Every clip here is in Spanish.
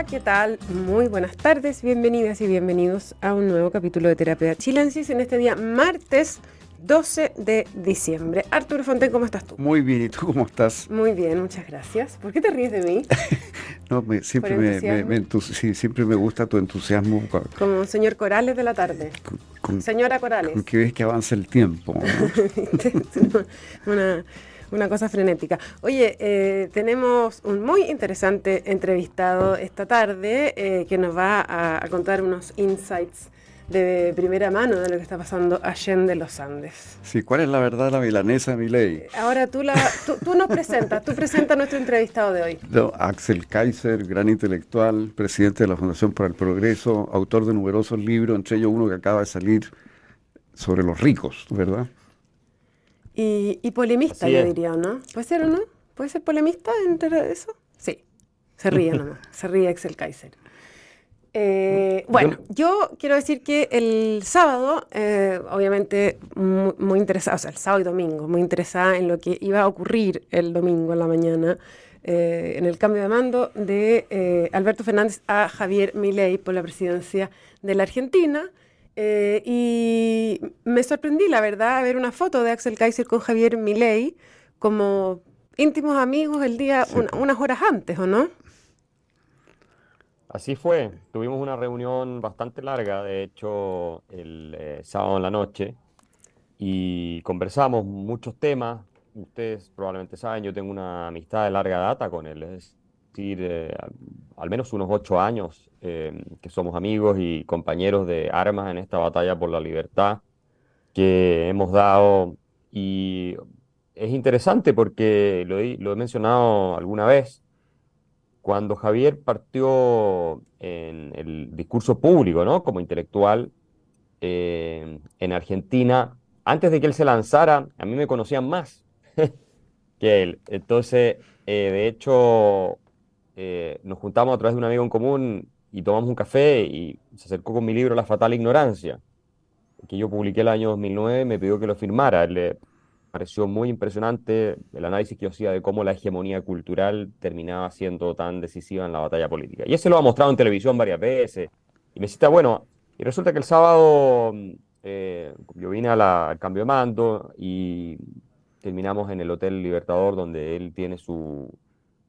Hola, ¿qué tal? Muy buenas tardes, bienvenidas y bienvenidos a un nuevo capítulo de Terapia Chilensis en este día martes 12 de diciembre. Arturo Fonten, ¿cómo estás tú? Muy bien, ¿y tú cómo estás? Muy bien, muchas gracias. ¿Por qué te ríes de mí? no, siempre, me, siempre me gusta tu entusiasmo. Como señor Corales de la tarde. Señora Corales. Con que ves que avanza el tiempo. una, una cosa frenética. Oye, eh, tenemos un muy interesante entrevistado esta tarde eh, que nos va a, contar unos insights de primera mano de lo que está pasando allende los Andes. Sí, ¿cuál es la verdad la milanesa, ley? Ahora tú, la, tú, nos presentas, tú presentas a nuestro entrevistado de hoy. Axel Kaiser, gran intelectual, presidente de la Fundación para el Progreso, autor de numerosos libros, entre ellos uno que acaba de salir sobre los ricos, ¿verdad? Y, polemista, yo diría, ¿no? ¿Puede ser o no? ¿Puede ser polemista entre eso? Sí. Se ríe nomás. Se ríe Axel Kaiser. Eh, bueno, yo quiero decir que el sábado, eh, obviamente muy, muy, interesada, o sea, el sábado y domingo, muy interesada en lo que iba a ocurrir el domingo en la mañana, eh, en el cambio de mando de Alberto Fernández a Javier Milei por la presidencia de la Argentina. Eh, y me sorprendí, la verdad, a ver una foto de Axel Kaiser con Javier Milei como íntimos amigos el día, unas horas antes, ¿o no? Así fue. Tuvimos una reunión bastante larga, de hecho, el eh, sábado en la noche, y conversamos muchos temas. Ustedes probablemente saben, yo tengo una amistad de larga data con él, es eh, al menos unos ocho años Em, que somos amigos y compañeros de armas en esta batalla por la libertad que hemos dado. Y es interesante porque lo he, mencionado alguna vez, cuando Javier partió en el discurso público, ¿no? Como intelectual em, en Argentina, antes de que él se lanzara, a mí me conocían más que él. Entonces, eh, de hecho, eh, nos juntamos a través de un amigo en común y tomamos un café y se acercó con mi libro La Fatal Ignorancia, que yo publiqué el año 2009, me pidió que lo firmara. Le pareció muy impresionante el análisis que yo hacía de cómo la hegemonía cultural terminaba siendo tan decisiva en la batalla política. Y ese lo ha mostrado en televisión varias veces. Y me cita, bueno, y resulta que el sábado eh, yo vine al cambio de mando y terminamos en el Hotel Libertador donde él tiene su,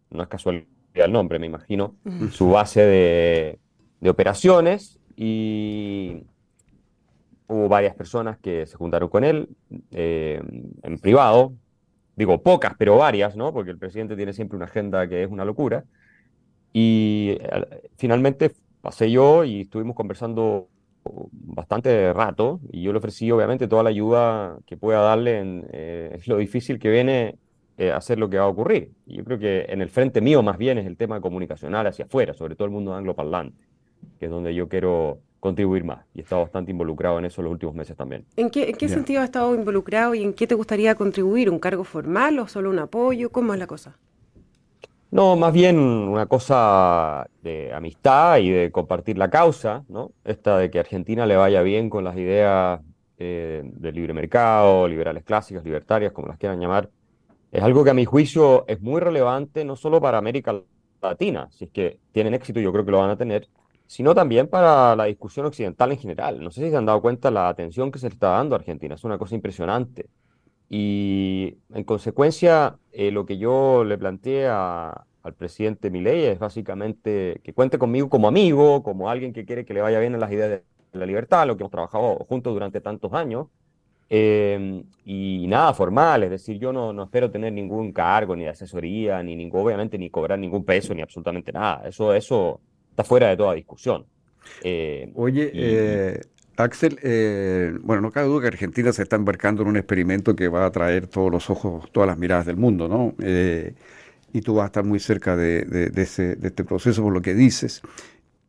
no es casual el nombre, me imagino, su base de, operaciones y hubo varias personas que se juntaron con él eh, en privado, digo pocas, pero varias, ¿no? Porque el presidente tiene siempre una agenda que es una locura. Y eh, finalmente pasé yo y estuvimos conversando bastante rato y yo le ofrecí obviamente toda la ayuda que pueda darle en eh, lo difícil que viene eh, hacer lo que va a ocurrir. Y yo creo que en el frente mío más bien es el tema comunicacional hacia afuera, sobre todo el mundo angloparlante, que es donde yo quiero contribuir más. Y he estado bastante involucrado en eso los últimos meses también. ¿En qué, sentido has estado involucrado y en qué te gustaría contribuir? ¿Un cargo formal o solo un apoyo? ¿Cómo es la cosa? No, más bien una cosa de amistad y de compartir la causa, ¿no? Esta de que Argentina le vaya bien con las ideas eh, del libre mercado, liberales clásicas, libertarias, como las quieran llamar, es algo que a mi juicio es muy relevante no solo para América Latina, si es que tienen éxito, yo creo que lo van a tener, sino también para la discusión occidental en general. No sé si se han dado cuenta la atención que se le está dando a Argentina, es una cosa impresionante. Y en consecuencia, eh, lo que yo le planteé al presidente Milei es básicamente que cuente conmigo como amigo, como alguien que quiere que le vaya bien en las ideas de la libertad, lo que hemos trabajado juntos durante tantos años, Em, y nada formal, es decir, yo no, no, espero tener ningún cargo, ni de asesoría, ni ningún, obviamente ni cobrar ningún peso, ni absolutamente nada. Eso, eso está fuera de toda discusión. Eh, Oye, eh, Axel, eh, bueno, no cabe duda que Argentina se está embarcando en un experimento que va a atraer todos los ojos, todas las miradas del mundo, ¿no? y tú vas a estar muy cerca de, de, ese, de este proceso por lo que dices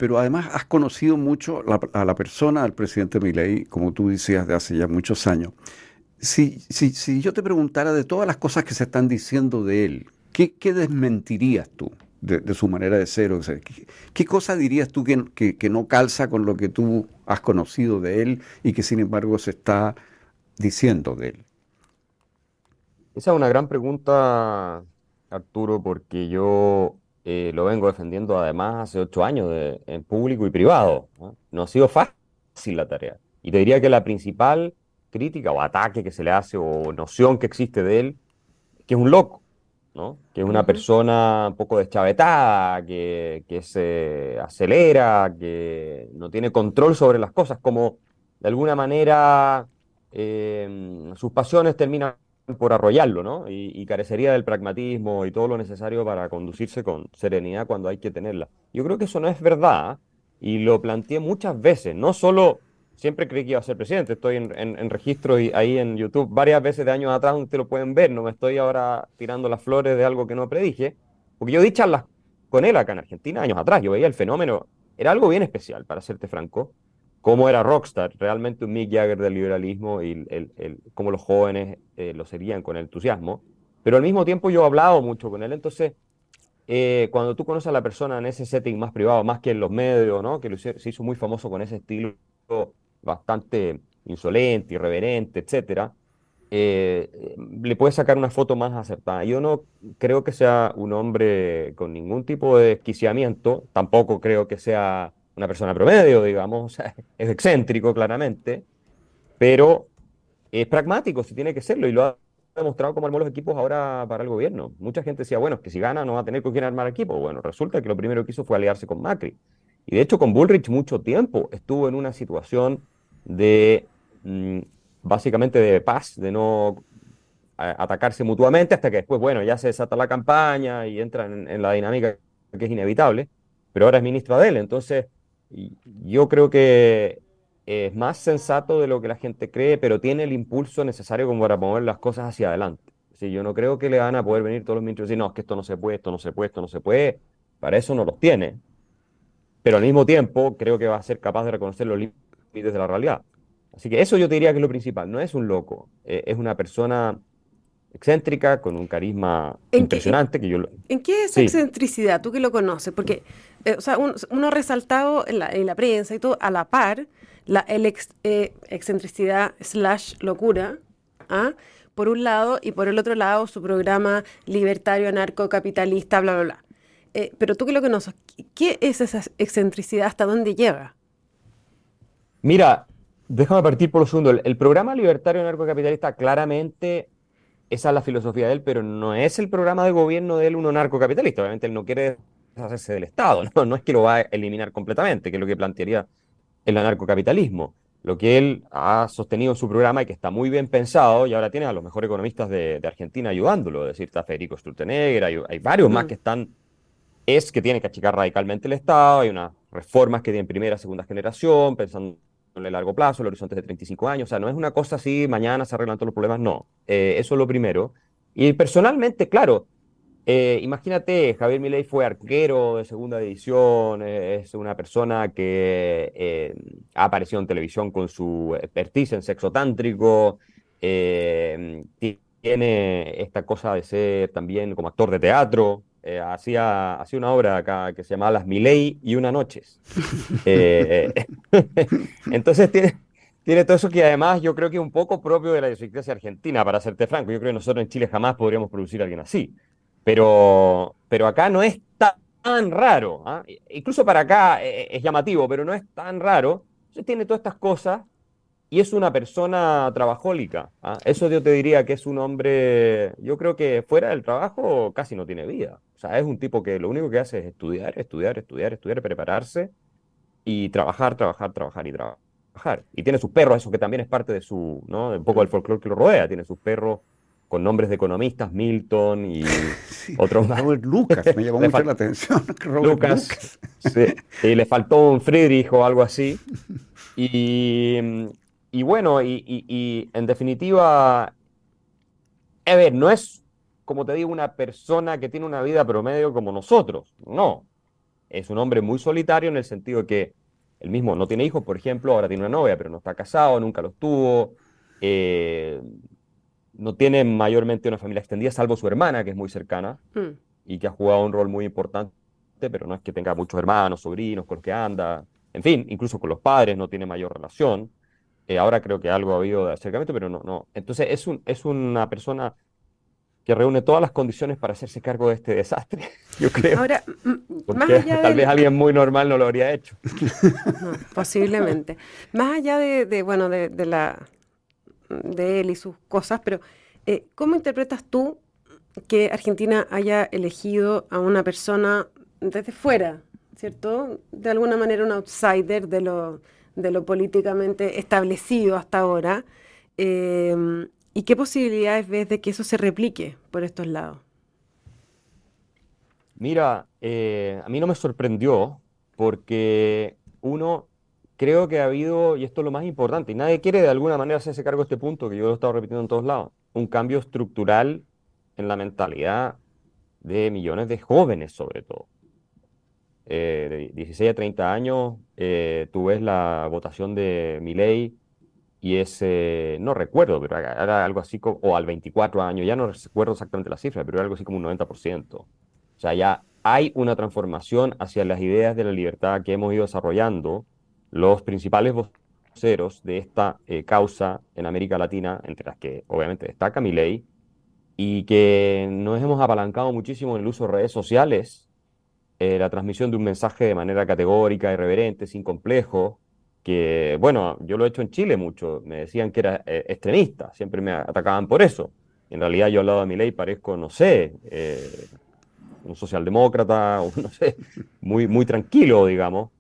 pero además has conocido mucho a la persona del presidente Milei, como tú decías, de hace ya muchos años. Si, si, si yo te preguntara de todas las cosas que se están diciendo de él, ¿qué, qué desmentirías tú de, su manera de ser? O sea, ¿qué, cosa dirías tú que, que, no calza con lo que tú has conocido de él y que sin embargo se está diciendo de él? Esa es una gran pregunta, Arturo, porque yo eh, lo vengo defendiendo además hace ocho años en público y privado. ¿no? ha sido fácil la tarea. Y te diría que la principal crítica o ataque que se le hace o noción que existe de él, que es un loco, ¿no? que es una persona un poco deschavetada, que, que se acelera, que no tiene control sobre las cosas, como de alguna manera eh, sus pasiones terminan por arrollarlo, ¿no? Y, carecería del pragmatismo y todo lo necesario para conducirse con serenidad cuando hay que tenerla. Yo creo que eso no es verdad y lo planteé muchas veces, no solo siempre creí que iba a ser presidente, estoy en, registro y ahí en YouTube varias veces de años atrás, ustedes lo pueden ver, no me estoy ahora tirando las flores de algo que no predije, porque yo di charlas con él acá en Argentina años atrás, yo veía el fenómeno, era algo bien especial, para serte franco, cómo era Rockstar, realmente un Mick Jagger del liberalismo y el, cómo los jóvenes eh, lo serían con entusiasmo. Pero al mismo tiempo yo he hablado mucho con él, entonces eh, cuando tú conoces a la persona en ese setting más privado, más que en los medios, ¿no? que se hizo muy famoso con ese estilo bastante insolente, irreverente, etcétera, eh, le puedes sacar una foto más acertada. Yo no creo que sea un hombre con ningún tipo de desquiciamiento, tampoco creo que sea una persona promedio, digamos, es excéntrico claramente, pero es pragmático, si tiene que serlo, y lo ha demostrado como armó los equipos ahora para el gobierno. Mucha gente decía, bueno, es que si gana no va a tener con quién armar equipo. Bueno, resulta que lo primero que hizo fue aliarse con Macri. Y de hecho con Bullrich mucho tiempo estuvo en una situación de, mm, básicamente de paz, de no atacarse mutuamente, hasta que después, bueno, ya se desata la campaña y entra en, la dinámica que es inevitable, pero ahora es ministro de él, entonces yo creo que es más sensato de lo que la gente cree, pero tiene el impulso necesario como para mover las cosas hacia adelante. Si yo no creo que le van a poder venir todos los ministros y decir, no, es que esto no se puede, esto no se puede, esto no se puede. Para eso no los tiene. Pero al mismo tiempo creo que va a ser capaz de reconocer los límites de la realidad. Así que eso yo te diría que es lo principal. No es un loco, eh, es una persona excéntrica, con un carisma impresionante. que yo ¿En qué es excentricidad? Tú que lo conoces, porque o sea, uno ha resaltado en la, prensa y todo, a la par, la el eh, excentricidad slash locura, ¿ah? por un lado, y por el otro lado su programa libertario, anarcocapitalista, bla, bla, bla. Eh, pero tú que lo conoces, ¿qué es esa excentricidad? ¿Hasta dónde llega? Mira, déjame partir por lo segundo. el programa libertario anarcocapitalista claramente esa es la filosofía de él, pero no es el programa de gobierno de él uno narcocapitalista. Obviamente él no quiere hacerse del Estado, ¿no? no es que lo va a eliminar completamente, que es lo que plantearía el anarcocapitalismo. Lo que él ha sostenido en su programa y que está muy bien pensado, y ahora tiene a los mejores economistas de, Argentina ayudándolo, es decir, está Federico Sturtenegger, hay, hay varios más que están, es que tiene que achicar radicalmente el Estado, hay unas reformas que tienen primera, segunda generación, pensando en el largo plazo, el horizonte de 35 años, o sea, no es una cosa así, mañana se arreglan todos los problemas, no, eh, eso es lo primero. Y personalmente, claro, eh, imagínate, Javier Milei fue arquero de segunda división, eh, es una persona que ha aparecido en televisión con su expertise en sexo tántrico, tiene esta cosa de ser también como actor de teatro, eh, hacía, hacía una obra acá que se llamaba Las Miley y una noches. Eh, entonces tiene, tiene todo eso que además yo creo que es un poco propio de la idiosincrasia argentina, para serte franco. Yo creo que nosotros en Chile jamás podríamos producir a alguien así. Pero, pero acá no es tan raro. ¿ah? Incluso para acá eh, es llamativo, pero no es tan raro. Entonces tiene todas estas cosas y es una persona trabajólica. ¿ah? Eso yo te diría que es un hombre, yo creo que fuera del trabajo casi no tiene vida. O sea, es un tipo que lo único que hace es estudiar, estudiar, estudiar, estudiar, prepararse y trabajar, trabajar, trabajar y trabajar. Y tiene sus perros, eso que también es parte de su, ¿no? Un poco del folclore que lo rodea. Tiene sus perros con nombres de economistas, Milton y otros más. Robert Lucas, me llamó mucho la atención. Lucas, Sí. Y le faltó un Friedrich o algo así. Y, y bueno, y, en definitiva, a ver, no es, como te digo, una persona que tiene una vida promedio como nosotros, no. Es un hombre muy solitario en el sentido de que él mismo no tiene hijos, por ejemplo, ahora tiene una novia, pero no está casado, nunca los tuvo. Eh, no tiene mayormente una familia extendida, salvo su hermana, que es muy cercana mm. y que ha jugado un rol muy importante, pero no es que tenga muchos hermanos, sobrinos con los que anda. En fin, incluso con los padres no tiene mayor relación. Eh, ahora creo que algo ha habido de acercamiento, pero no, no. Entonces es, un, es una persona que reúne todas las condiciones para hacerse cargo de este desastre, yo creo. Ahora, más allá tal vez alguien muy normal no lo habría hecho. posiblemente. Más allá de, bueno, de, la de él y sus cosas, pero eh, ¿cómo interpretas tú que Argentina haya elegido a una persona desde fuera, ¿cierto? De alguna manera un outsider de lo, de lo políticamente establecido hasta ahora. Eh, ¿Y qué posibilidades ves de que eso se replique por estos lados? Mira, eh, a mí no me sorprendió porque uno, creo que ha habido, y esto es lo más importante, y nadie quiere de alguna manera hacerse cargo de este punto, que yo lo he estado repitiendo en todos lados, un cambio estructural en la mentalidad de millones de jóvenes sobre todo. Eh, de 16 a 30 años, eh, tú ves la votación de Milei y ese, no recuerdo, pero era algo así como, o al 24 años, ya no recuerdo exactamente la cifra, pero era algo así como un 90%. O sea, ya hay una transformación hacia las ideas de la libertad que hemos ido desarrollando los principales voceros de esta eh, causa en América Latina, entre las que obviamente destaca mi ley, y que nos hemos apalancado muchísimo en el uso de redes sociales, eh, la transmisión de un mensaje de manera categórica, irreverente, sin complejo, que, bueno, yo lo he hecho en Chile mucho, me decían que era eh, extremista, siempre me atacaban por eso. En realidad yo al lado de mi ley parezco, no sé, eh, un socialdemócrata, no sé, muy, muy tranquilo, digamos.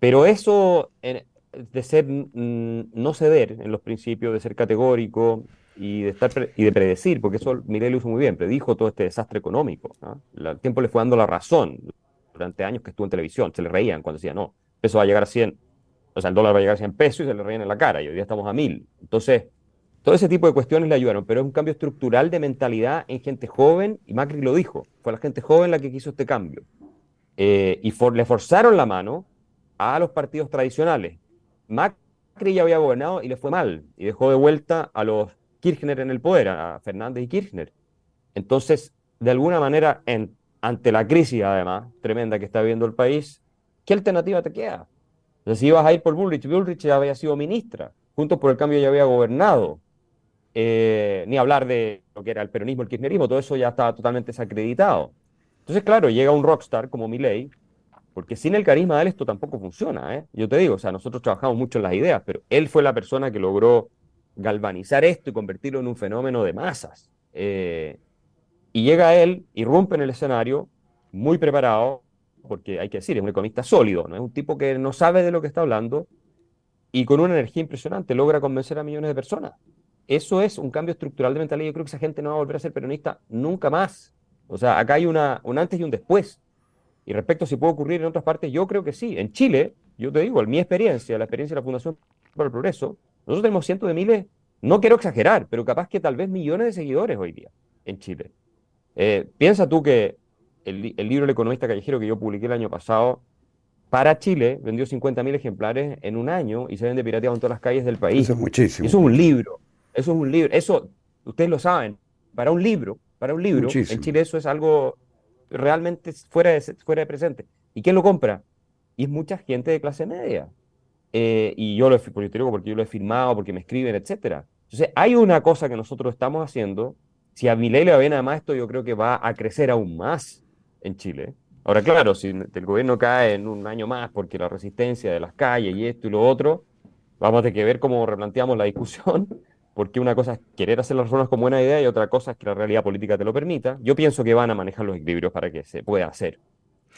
Pero eso de ser, no ceder en los principios, de ser categórico y de, estar y de predecir, porque eso Milei lo hizo muy bien, predijo todo este desastre económico. El tiempo le fue dando la razón durante años que estuvo en televisión, se le reían cuando decía, no, eso va a llegar a 100 o sea, el dólar va a llegar a 100 pesos y se le reían en la cara, y hoy día estamos a 1000. Entonces, todo ese tipo de cuestiones le ayudaron, pero es un cambio estructural de mentalidad en gente joven, y Macri lo dijo, fue la gente joven la que quiso este cambio. Eh, y le forzaron la mano a los partidos tradicionales. Macri ya había gobernado y le fue mal, y dejó de vuelta a los Kirchner en el poder, a Fernández y Kirchner. Entonces, de alguna manera, ante la crisis, además, tremenda que está viviendo el país, ¿qué alternativa te queda? Entonces, si ibas a ir por Bullrich, Bullrich ya había sido ministra, Juntos por el Cambio ya había gobernado. Eh, ni hablar de lo que era el peronismo, el kirchnerismo, todo eso ya estaba totalmente desacreditado. Entonces, claro, llega un rockstar como Milei, porque sin el carisma de él esto tampoco funciona. ¿eh? Yo te digo, o sea, nosotros trabajamos mucho en las ideas, pero él fue la persona que logró galvanizar esto y convertirlo en un fenómeno de masas. Eh, y llega él, irrumpe en el escenario, muy preparado, porque hay que decir, es un economista sólido, ¿no? es un tipo que no sabe de lo que está hablando y con una energía impresionante logra convencer a millones de personas. Eso es un cambio estructural de mentalidad. Yo creo que esa gente no va a volver a ser peronista nunca más. O sea, acá hay una, un antes y un después. Y respecto a si puede ocurrir en otras partes, yo creo que sí. En Chile, yo te digo, en mi experiencia, la experiencia de la Fundación para el Progreso, nosotros tenemos cientos de miles, no quiero exagerar, pero capaz que tal vez millones de seguidores hoy día en Chile. Eh, piensa tú que el, libro El economista callejero que yo publiqué el año pasado, para Chile vendió 50.000 ejemplares en un año y se vende pirateado en todas las calles del país. Eso es muchísimo. Eso es un libro. Eso es un libro. Eso, ustedes lo saben, para un libro, para un libro, en Chile eso es algo realmente fuera de, fuera de presente. ¿Y quién lo compra? Y es mucha gente de clase media. Eh, y yo lo he, porque yo lo he firmado, porque me escriben, etc. Entonces, hay una cosa que nosotros estamos haciendo. Si a mi ley le va bien, además, esto yo creo que va a crecer aún más en Chile. Ahora, claro, si el gobierno cae en un año más porque la resistencia de las calles y esto y lo otro, vamos a tener que ver cómo replanteamos la discusión, porque una cosa es querer hacer las reformas con buena idea y otra cosa es que la realidad política te lo permita. Yo pienso que van a manejar los equilibrios para que se pueda hacer.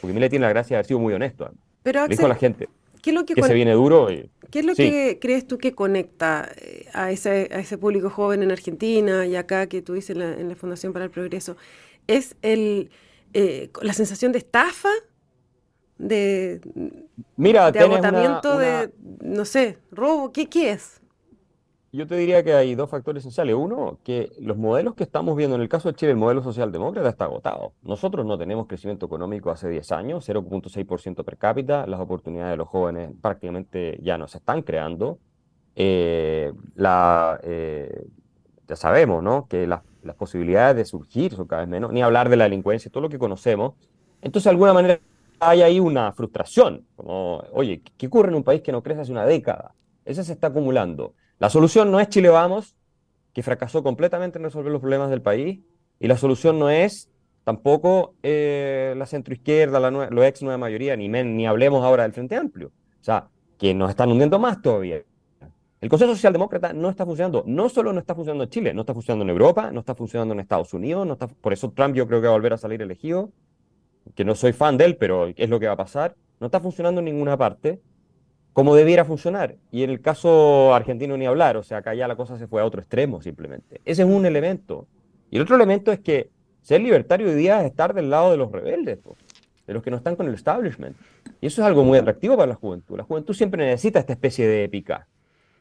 Porque le tiene la gracia de haber sido muy honesto. Pero, dijo a la gente ¿qué es lo que, se viene duro. ¿Qué es lo que crees tú que conecta eh, a ese, a ese público joven en Argentina y acá que tú dices en la, en la Fundación para el Progreso? ¿Es el eh, la sensación de estafa, de, Mira, de agotamiento, de, no sé, robo, ¿qué, ¿qué es? Yo te diría que hay dos factores esenciales. Uno, que los modelos que estamos viendo, en el caso de Chile, el modelo socialdemócrata está agotado. Nosotros no tenemos crecimiento económico hace 10 años, 0.6% per cápita. Las oportunidades de los jóvenes prácticamente ya no se están creando. Eh, eh, ya sabemos, ¿no? Que las las posibilidades de surgir son cada vez menos, ni hablar de la delincuencia, todo lo que conocemos. Entonces, de alguna manera, hay ahí una frustración, como, oye, ¿qué ocurre en un país que no crece hace una década? Esa se está acumulando. La solución no es Chile Vamos, que fracasó completamente en resolver los problemas del país, Y la solución no es tampoco eh, la centroizquierda, la lo ex nueva mayoría, ni, ni hablemos ahora del Frente Amplio. O sea, que nos están hundiendo más todavía. El Consejo Socialdemócrata no está funcionando. No solo no está funcionando en Chile, no está funcionando en Europa, no está funcionando en Estados Unidos, no está, por eso Trump yo creo que va a volver a salir elegido, que no soy fan de él, pero es lo que va a pasar. No está funcionando en ninguna parte como debiera funcionar. Y en el caso argentino ni hablar, o sea, acá ya la cosa se fue a otro extremo simplemente. Ese es un elemento. Y el otro elemento es que ser libertario hoy día es estar del lado de los rebeldes, de los que no están con el establishment. Y eso es algo muy atractivo para la juventud. La juventud siempre necesita esta especie de épica.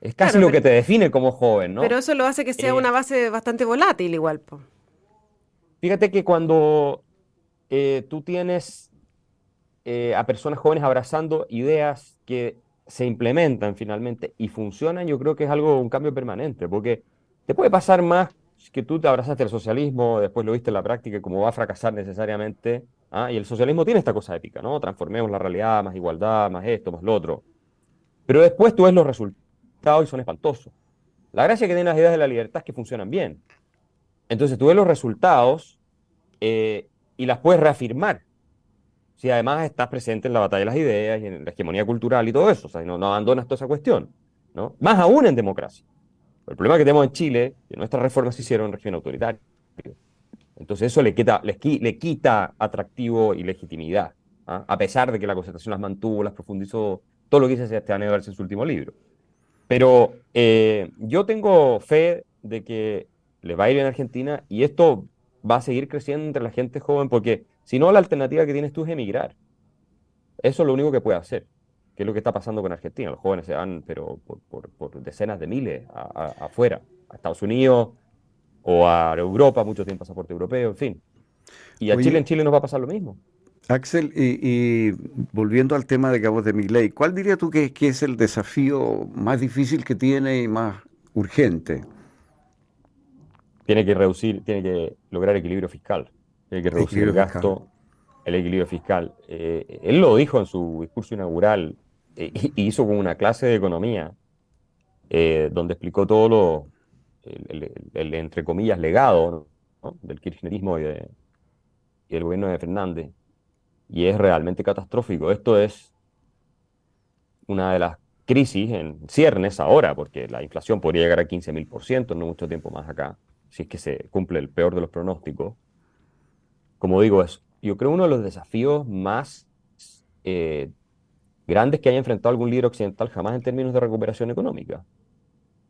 Es casi lo que te define como joven, ¿no? Pero eso lo hace que sea eh, una base bastante volátil igual. Fíjate que cuando eh, tú tienes eh, a personas jóvenes abrazando ideas que se implementan finalmente y funcionan, yo creo que es algo, un cambio permanente, porque te puede pasar más que tú te abrazaste al socialismo, después lo viste en la práctica como va a fracasar necesariamente, ¿ah? y el socialismo tiene esta cosa épica, ¿no? Transformemos la realidad, más igualdad, más esto, más lo otro. Pero después tú ves los resultados y son espantosos. La gracia que tienen las ideas de la libertad es que funcionan bien. Entonces tú ves los resultados eh, y las puedes reafirmar si además estás presente en la batalla de las ideas y en la hegemonía cultural y todo eso, o sea, no, no abandonas toda esa cuestión, ¿no? Más aún en democracia. El problema que tenemos en Chile, que nuestras reformas se hicieron en régimen autoritario. Entonces eso le quita, le quita atractivo y legitimidad, ¿ah? a pesar de que la concertación las mantuvo, las profundizó, todo lo que dice Sebastián Edwards en su último libro. Pero eh, yo tengo fe de que le va a ir en Argentina y esto va a seguir creciendo entre la gente joven porque si no, la alternativa que tienes tú es emigrar. Eso es lo único que puede hacer, que es lo que está pasando con Argentina. Los jóvenes se van, pero por, decenas de miles afuera, a Estados Unidos o a Europa, mucho tiempo pasaporte europeo, en fin. Y a Chile, en Chile nos va a pasar lo mismo. Axel, y, volviendo al tema de Cabos de Migley, ¿cuál dirías tú que, que, es el desafío más difícil que tiene y más urgente? Tiene que reducir, tiene que lograr equilibrio fiscal hay que reducir el gasto, el equilibrio fiscal. Eh, él lo dijo en su discurso inaugural eh, y hizo como una clase de economía eh, donde explicó todo lo, el, entre comillas, legado del kirchnerismo y, de, y del gobierno de Fernández. Y es realmente catastrófico. Esto es una de las crisis en ciernes ahora, porque la inflación podría llegar a 15.000%, no mucho tiempo más acá, si es que se cumple el peor de los pronósticos como digo, es, yo creo uno de los desafíos más eh, grandes que haya enfrentado algún líder occidental jamás en términos de recuperación económica.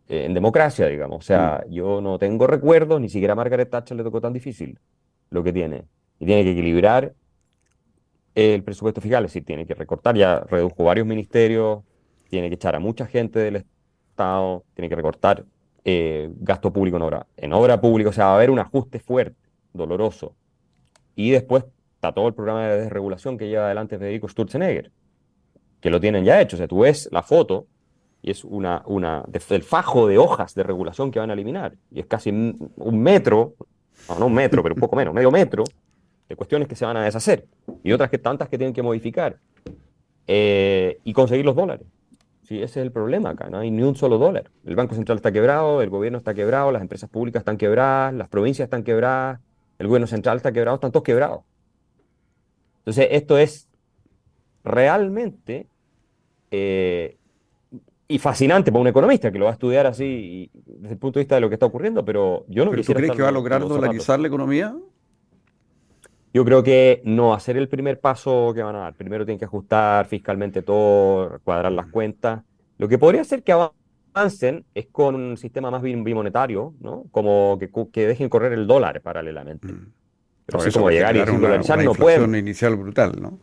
Eh, en democracia, digamos. O sea, mm. yo no tengo recuerdos, ni siquiera a Margaret Thatcher le tocó tan difícil lo que tiene. Y tiene que equilibrar el presupuesto fiscal, es decir, tiene que recortar, ya redujo varios ministerios, tiene que echar a mucha gente del Estado, tiene que recortar eh, gasto público en obra, en obra pública, o sea, va a haber un ajuste fuerte, doloroso. Y después está todo el programa de desregulación que lleva adelante Federico Sturzenegger, que lo tienen ya hecho. O sea, tú ves la foto y es una, una el fajo de hojas de regulación que van a eliminar. Y es casi un metro, no, un metro, pero un poco menos, medio metro de cuestiones que se van a deshacer y otras que tantas que tienen que modificar eh, y conseguir los dólares. Sí, ese es el problema acá, no hay ni un solo dólar. El Banco Central está quebrado, el gobierno está quebrado, las empresas públicas están quebradas, las provincias están quebradas, el gobierno central está quebrado, están todos quebrados. Entonces, esto es realmente eh, y fascinante para un economista que lo va a estudiar así desde el punto de vista de lo que está ocurriendo, pero yo no ¿Pero ¿Tú crees que va a lograr dolarizar la economía? Yo creo que no ser el primer paso que van a dar. Primero tienen que ajustar fiscalmente todo, cuadrar las cuentas. Lo que podría ser que avancen es con un sistema más bimonetario, ¿no? Como que, que dejen correr el dólar paralelamente. Mm. Pero así como llegar y dolarizar no puede. inicial brutal, ¿no?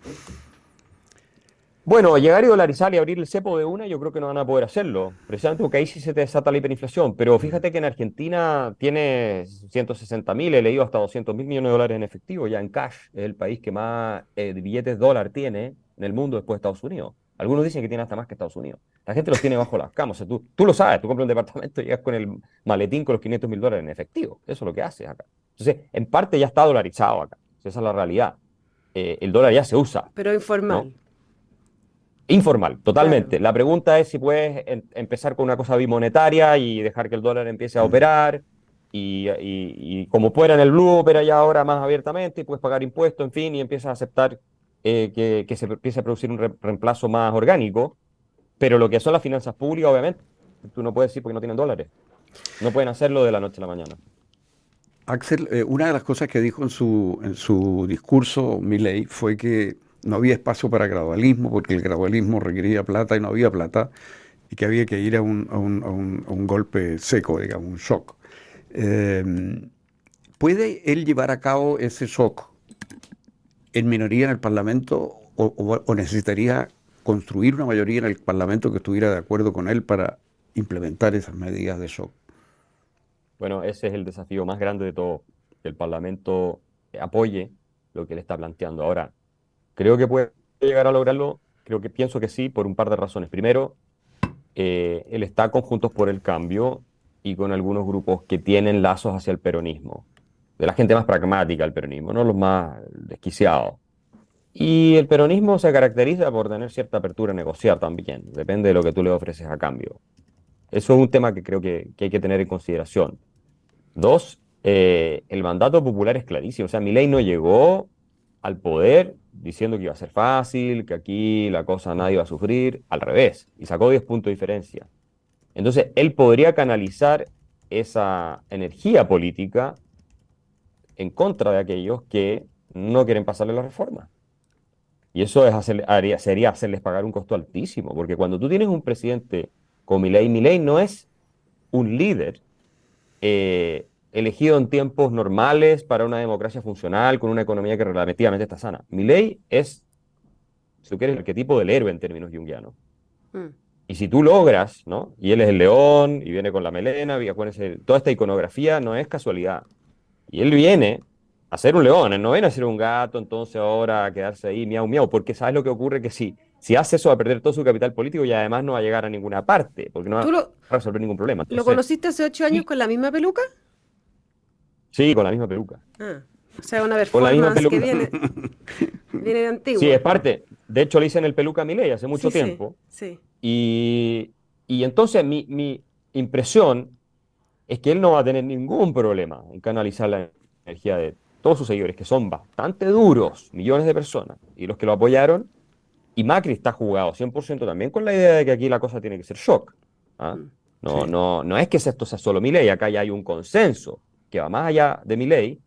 Bueno, llegar y dolarizar y abrir el cepo de una, yo creo que no van a poder hacerlo. Precisamente porque ahí sí se te desata la hiperinflación. Pero fíjate que en Argentina tiene 160 mil, he leído hasta 200 mil millones de dólares en efectivo, ya en cash. Es el país que más eh, billetes dólar tiene en el mundo después de Estados Unidos. Algunos dicen que tiene hasta más que Estados Unidos. La gente los tiene bajo las camas. O sea, tú, tú lo sabes, tú compras un departamento y llegas con el maletín con los 500 mil dólares en efectivo. Eso es lo que haces acá. Entonces, en parte ya está dolarizado acá. Esa es la realidad. Eh, el dólar ya se usa. Pero informal. Informal, totalmente. La pregunta es si puedes empezar con una cosa bimonetaria y dejar que el dólar empiece a operar y, como fuera en el Blue, opera ya ahora más abiertamente y puedes pagar impuestos, en fin, y empiezas a aceptar eh, que, se empiece a producir un reemplazo más orgánico. Pero lo que son las finanzas públicas, obviamente, tú no puedes decir porque no tienen dólares. No pueden hacerlo de la noche a la mañana. Axel, eh, una de las cosas que dijo en su, en su discurso Milley fue que no había espacio para gradualismo porque el gradualismo requería plata y no había plata y que había que ir a un, a un, a un, golpe seco, digamos, un shock. Em, ¿Puede él llevar a cabo ese shock en minoría en el Parlamento o, necesitaría construir una mayoría en el Parlamento que estuviera de acuerdo con él para implementar esas medidas de shock? Bueno, ese es el desafío más grande de todo, que el Parlamento apoye lo que él está planteando. Ahora, creo que puede llegar a lograrlo, creo que pienso que sí, por un par de razones. Primero, eh, él está con Juntos por el Cambio y con algunos grupos que tienen lazos hacia el peronismo, de la gente más pragmática del peronismo, no los más desquiciados. Y el peronismo se caracteriza por tener cierta apertura a negociar también, depende de lo que tú le ofreces a cambio. Eso es un tema que creo que, hay que tener en consideración. Dos, eh, el mandato popular es clarísimo. O sea, mi ley no llegó al poder diciendo que iba a ser fácil, que aquí la cosa nadie iba a sufrir, al revés, y sacó 10 puntos de diferencia. Entonces, él podría canalizar esa energía política en contra de aquellos que no quieren pasarle la reforma. Y eso es sería hacerles pagar un costo altísimo, porque cuando tú tienes un presidente como Milei, Milei no es un líder eh, elegido en tiempos normales para una democracia funcional, con una economía que relativamente está sana. Milei es, si tú quieres, el arquetipo del héroe en términos jungianos. Mm. Y si tú logras, ¿no? Y él es el león, y viene con la melena, y acuérdense, toda esta iconografía no es casualidad. Y él viene a ser un león, él no viene a ser un gato, entonces ahora a quedarse ahí miau miau, porque sabes lo que ocurre que si, si hace eso va a perder todo su capital político y además no va a llegar a ninguna parte, porque no va a resolver ningún problema. ¿Lo conociste hace ocho años con la misma peluca? Sí, con la misma peluca. Ah, o sea, una performance que viene, viene de antiguo. Sí, es parte. De hecho, le hice en el peluca a hace mucho tiempo. Sí, Y, y, entonces mi, mi, impresión es que él no va a tener ningún problema en canalizar la energía de todos sus seguidores, que son bastante duros, millones de personas, y los que lo apoyaron. Y Macri está jugado 100% también con la idea de que aquí la cosa tiene que ser shock. ¿ah? Mm. No, no, no es que esto sea solo mi ley, acá ya hay un consenso que va más allá de mi ley,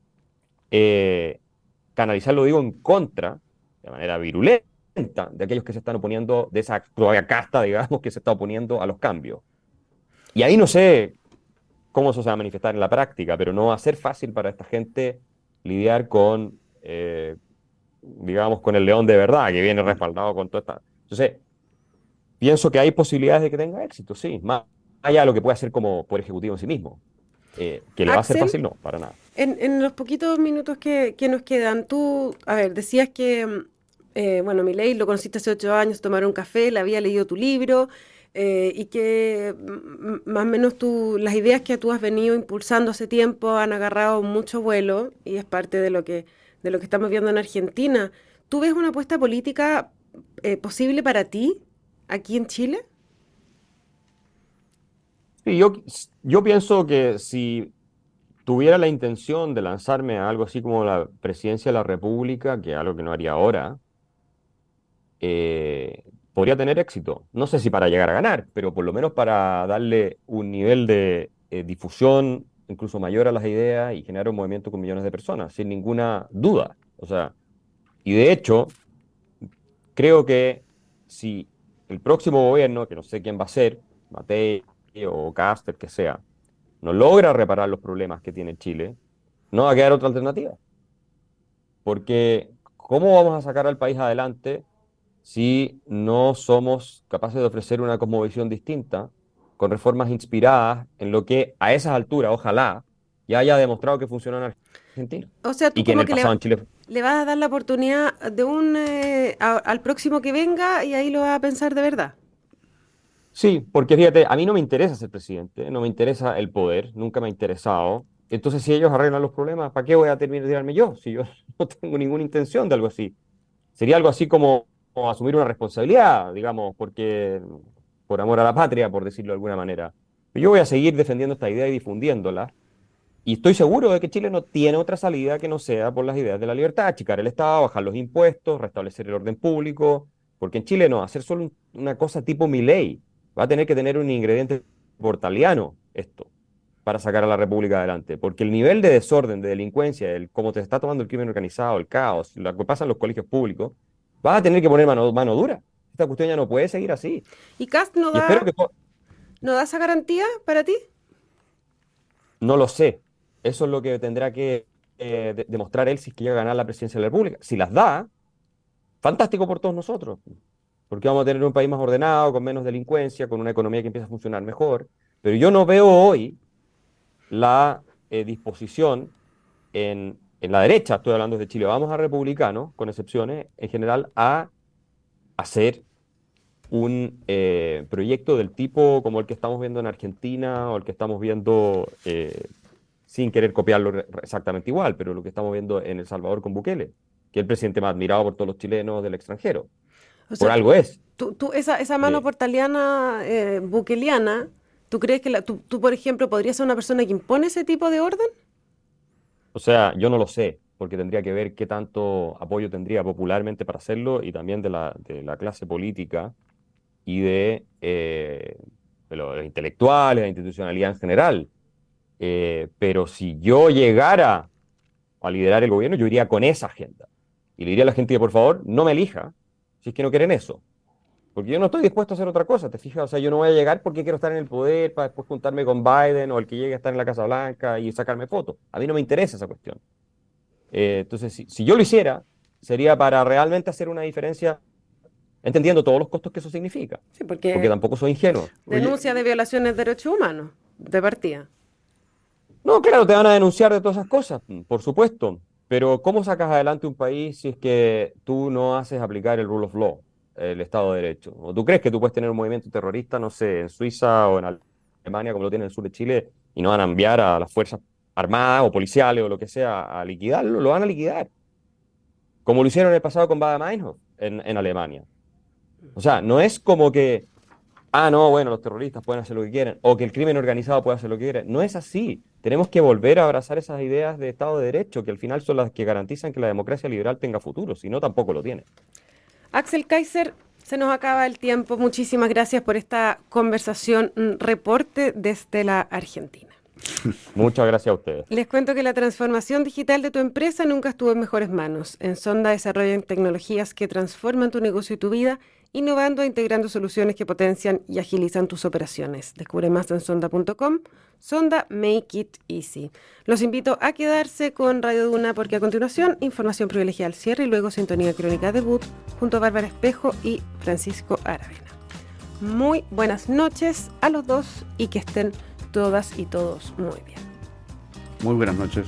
eh, canalizarlo, digo, en contra, de manera virulenta, de aquellos que se están oponiendo, de esa todavía casta, digamos, que se está oponiendo a los cambios. Y ahí no sé cómo eso se va a manifestar en la práctica, pero no va a ser fácil para esta gente lidiar con, eh, digamos, con el león de verdad, que viene respaldado con toda esta... Entonces, pienso que hay posibilidades de que tenga éxito, sí, más allá de lo que puede hacer como por ejecutivo en sí mismo. Eh, ¿Que le va a ser fácil? No, para nada. En, los poquitos minutos que, nos quedan, tú, a ver, decías que, eh, bueno, mi ley lo conociste hace ocho años, tomaron café, le había leído tu libro, eh, y que más o menos tú, las ideas que tú has venido impulsando hace tiempo han agarrado mucho vuelo y es parte de lo que, de lo que estamos viendo en Argentina. ¿Tú ves una apuesta política eh, posible para ti aquí en Chile? Sí, yo, yo pienso que si tuviera la intención de lanzarme a algo así como la presidencia de la República, que es algo que no haría ahora, eh, podría tener éxito. No sé si para llegar a ganar, pero por lo menos para darle un nivel de eh, difusión incluso mayor a las ideas y generar un movimiento con millones de personas, sin ninguna duda. O sea, y de hecho, creo que si el próximo gobierno, que no sé quién va a ser, Matei o Caster, que sea, no logra reparar los problemas que tiene Chile, no va a quedar otra alternativa. Porque, ¿cómo vamos a sacar al país adelante si no somos capaces de ofrecer una cosmovisión distinta, con reformas inspiradas en lo que a esas alturas, ojalá, ya haya demostrado que funciona en Argentina. O sea, tú como que le, vas a dar la oportunidad de un eh, al próximo que venga y ahí lo va a pensar de verdad. Sí, porque fíjate, a mí no me interesa ser presidente, no me interesa el poder, nunca me ha interesado. Entonces, si ellos arreglan los problemas, ¿para qué voy a terminar de tirarme yo? Si yo no tengo ninguna intención de algo así. Sería algo así como asumir una responsabilidad, digamos, porque por amor a la patria, por decirlo de alguna manera. Yo voy a seguir defendiendo esta idea y difundiéndola, Y estoy seguro de que Chile no tiene otra salida que no sea por las ideas de la libertad, achicar el Estado, bajar los impuestos, restablecer el orden público, porque en Chile no, hacer solo una cosa tipo mi ley, va a tener que tener un ingrediente portaliano esto para sacar a la República adelante, porque el nivel de desorden, de delincuencia, el cómo te está tomando el crimen organizado, el caos, lo que pasa en los colegios públicos, vas a tener que poner mano, mano dura. Esta cuestión ya no puede seguir así. ¿Y Cast no da, ¿no da esa garantía para ti? No lo sé. Eso es lo que tendrá que eh, demostrar él si es que llega a ganar la presidencia de la República. Si las da, fantástico por todos nosotros, porque vamos a tener un país más ordenado, con menos delincuencia, con una economía que empieza a funcionar mejor. Pero yo no veo hoy la eh, disposición en, la derecha, estoy hablando de Chile, vamos a republicano, con excepciones, en general, a hacer un eh, proyecto del tipo como el que estamos viendo en Argentina o el que estamos viendo, eh, sin querer copiarlo exactamente igual, pero lo que estamos viendo en El Salvador con Bukele, que es el presidente más admirado por todos los chilenos del extranjero. por algo es. Tú, esa, esa mano portaliana bukeliana ¿Tú crees que tú, por ejemplo, podrías ser una persona que impone ese tipo de orden? O sea, yo no lo sé, porque tendría que ver qué tanto apoyo tendría popularmente para hacerlo y también de la, de la clase política y de, eh, los, intelectuales, la institucionalidad en general. Eh, pero si yo llegara a liderar el gobierno, yo iría con esa agenda. Y le diría a la gente por favor no me elija si es que no quieren eso. Porque yo no estoy dispuesto a hacer otra cosa, ¿te fijas? O sea, yo no voy a llegar porque quiero estar en el poder para después juntarme con Biden o el que llegue a estar en la Casa Blanca y sacarme fotos. A mí no me interesa esa cuestión. Eh, entonces, si, yo lo hiciera, sería para realmente hacer una diferencia entendiendo todos los costos que eso significa. Sí, porque, porque tampoco soy ingenuo. Denuncia de violaciones de derechos humanos, de partida. No, claro, te van a denunciar de todas esas cosas, por supuesto. Pero ¿cómo sacas adelante un país si es que tú no haces aplicar el rule of law? El Estado de Derecho? ¿O tú crees que tú puedes tener un movimiento terrorista, no sé, en Suiza o en Alemania, como lo tiene en el sur de Chile, y no van a enviar a las fuerzas armadas o policiales o lo que sea a liquidarlo? Lo van a liquidar. Como lo hicieron en el pasado con Baader-Meinhof en, en Alemania. O sea, no es como que, ah, no, bueno, los terroristas pueden hacer lo que quieren, o que el crimen organizado puede hacer lo que quiere. No es así. Tenemos que volver a abrazar esas ideas de Estado de Derecho, que al final son las que garantizan que la democracia liberal tenga futuro, si no, tampoco lo tiene. Axel Kaiser, se nos acaba el tiempo. Muchísimas gracias por esta conversación, reporte desde la Argentina. Muchas gracias a ustedes. Les cuento que la transformación digital de tu empresa nunca estuvo en mejores manos. En Sonda desarrollan tecnologías que transforman tu negocio y tu vida innovando e integrando soluciones que potencian y agilizan tus operaciones. Descubre más en sonda.com. Sonda Make It Easy. Los invito a quedarse con Radio Duna porque a continuación información privilegiada al cierre y luego sintonía crónica debut junto a Bárbara Espejo y Francisco Aravena. Muy buenas noches a los dos y que estén todas y todos muy bien. Muy buenas noches.